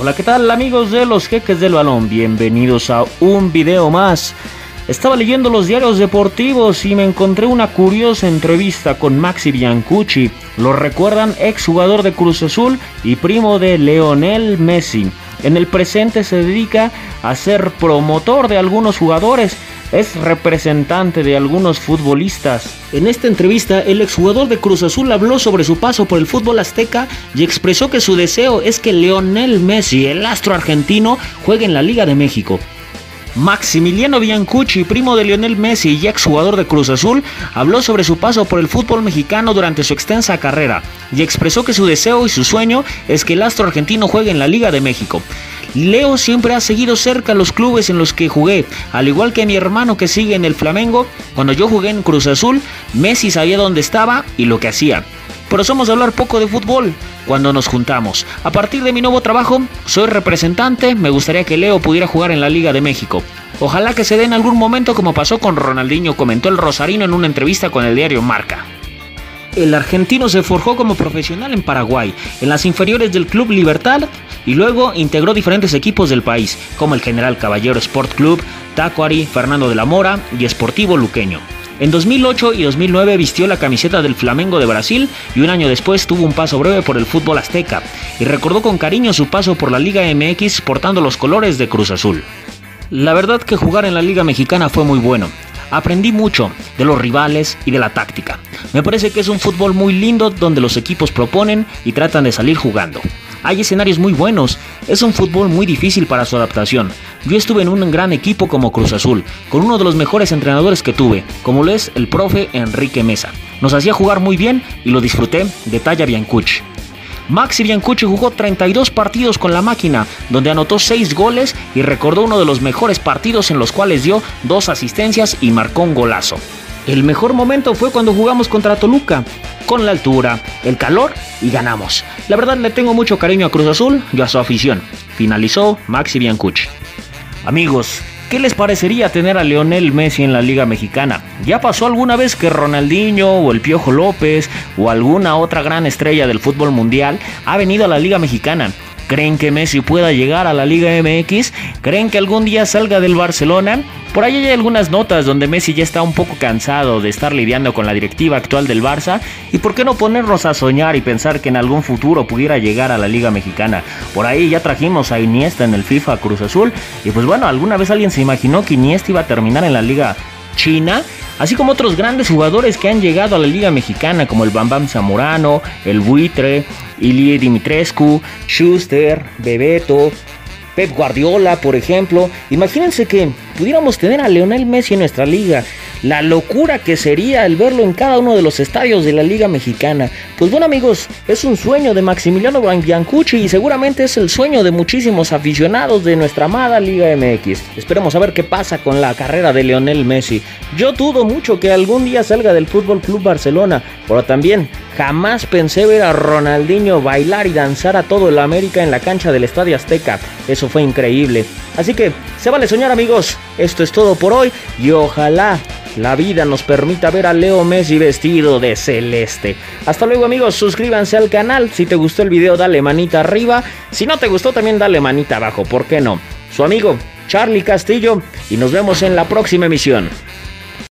Hola, ¿qué tal amigos de los jeques del balón? Bienvenidos a un video más. Estaba leyendo los diarios deportivos y me encontré una curiosa entrevista con Maxi Biancucci. Lo recuerdan, exjugador de Cruz Azul y primo de Leonel Messi. En el presente se dedica a ser promotor de algunos jugadores es representante de algunos futbolistas. En esta entrevista, el exjugador de Cruz Azul habló sobre su paso por el fútbol azteca y expresó que su deseo es que Leonel Messi, el astro argentino, juegue en la Liga de México. Maximiliano Biancucci, primo de Lionel Messi y exjugador de Cruz Azul, habló sobre su paso por el fútbol mexicano durante su extensa carrera y expresó que su deseo y su sueño es que el astro argentino juegue en la Liga de México. Leo siempre ha seguido cerca los clubes en los que jugué, al igual que mi hermano que sigue en el Flamengo. Cuando yo jugué en Cruz Azul, Messi sabía dónde estaba y lo que hacía. Pero somos hablar poco de fútbol cuando nos juntamos. A partir de mi nuevo trabajo, soy representante, me gustaría que Leo pudiera jugar en la Liga de México. Ojalá que se dé en algún momento como pasó con Ronaldinho, comentó el Rosarino en una entrevista con el diario Marca. El argentino se forjó como profesional en Paraguay, en las inferiores del Club Libertad y luego integró diferentes equipos del país, como el General Caballero Sport Club, Tacuari, Fernando de la Mora y Esportivo Luqueño. En 2008 y 2009 vistió la camiseta del Flamengo de Brasil y un año después tuvo un paso breve por el fútbol azteca y recordó con cariño su paso por la Liga MX portando los colores de Cruz Azul. La verdad que jugar en la Liga Mexicana fue muy bueno. Aprendí mucho de los rivales y de la táctica. Me parece que es un fútbol muy lindo donde los equipos proponen y tratan de salir jugando. Hay escenarios muy buenos, es un fútbol muy difícil para su adaptación. Yo estuve en un gran equipo como Cruz Azul, con uno de los mejores entrenadores que tuve, como lo es el profe Enrique Mesa. Nos hacía jugar muy bien y lo disfruté, detalla Biancucci. Maxi Biancucci jugó 32 partidos con la máquina, donde anotó 6 goles y recordó uno de los mejores partidos en los cuales dio dos asistencias y marcó un golazo. El mejor momento fue cuando jugamos contra Toluca, con la altura, el calor y ganamos. La verdad le tengo mucho cariño a Cruz Azul y a su afición. Finalizó Maxi Biancucci. Amigos, ¿Qué les parecería tener a Leonel Messi en la Liga Mexicana? ¿Ya pasó alguna vez que Ronaldinho o el Piojo López o alguna otra gran estrella del fútbol mundial ha venido a la Liga Mexicana? ¿Creen que Messi pueda llegar a la Liga MX? ¿Creen que algún día salga del Barcelona? Por ahí hay algunas notas donde Messi ya está un poco cansado de estar lidiando con la directiva actual del Barça y por qué no ponernos a soñar y pensar que en algún futuro pudiera llegar a la Liga Mexicana. Por ahí ya trajimos a Iniesta en el FIFA Cruz Azul y pues bueno, alguna vez alguien se imaginó que Iniesta iba a terminar en la Liga China, así como otros grandes jugadores que han llegado a la Liga Mexicana como el Bambam Zamorano, el Buitre, Ilie Dimitrescu, Schuster, Bebeto, Pep Guardiola, por ejemplo. Imagínense que pudiéramos tener a Leonel Messi en nuestra liga. La locura que sería el verlo en cada uno de los estadios de la Liga Mexicana. Pues bueno amigos, es un sueño de Maximiliano Biancucci y seguramente es el sueño de muchísimos aficionados de nuestra amada Liga MX. Esperemos a ver qué pasa con la carrera de Leonel Messi. Yo dudo mucho que algún día salga del Fútbol Club Barcelona, pero también jamás pensé ver a Ronaldinho bailar y danzar a todo el América en la cancha del Estadio Azteca. Eso fue increíble. Así que se vale soñar amigos. Esto es todo por hoy y ojalá la vida nos permita ver a Leo Messi vestido de celeste. Hasta luego amigos, suscríbanse al canal. Si te gustó el video dale manita arriba. Si no te gustó también dale manita abajo, ¿por qué no? Su amigo Charlie Castillo y nos vemos en la próxima emisión.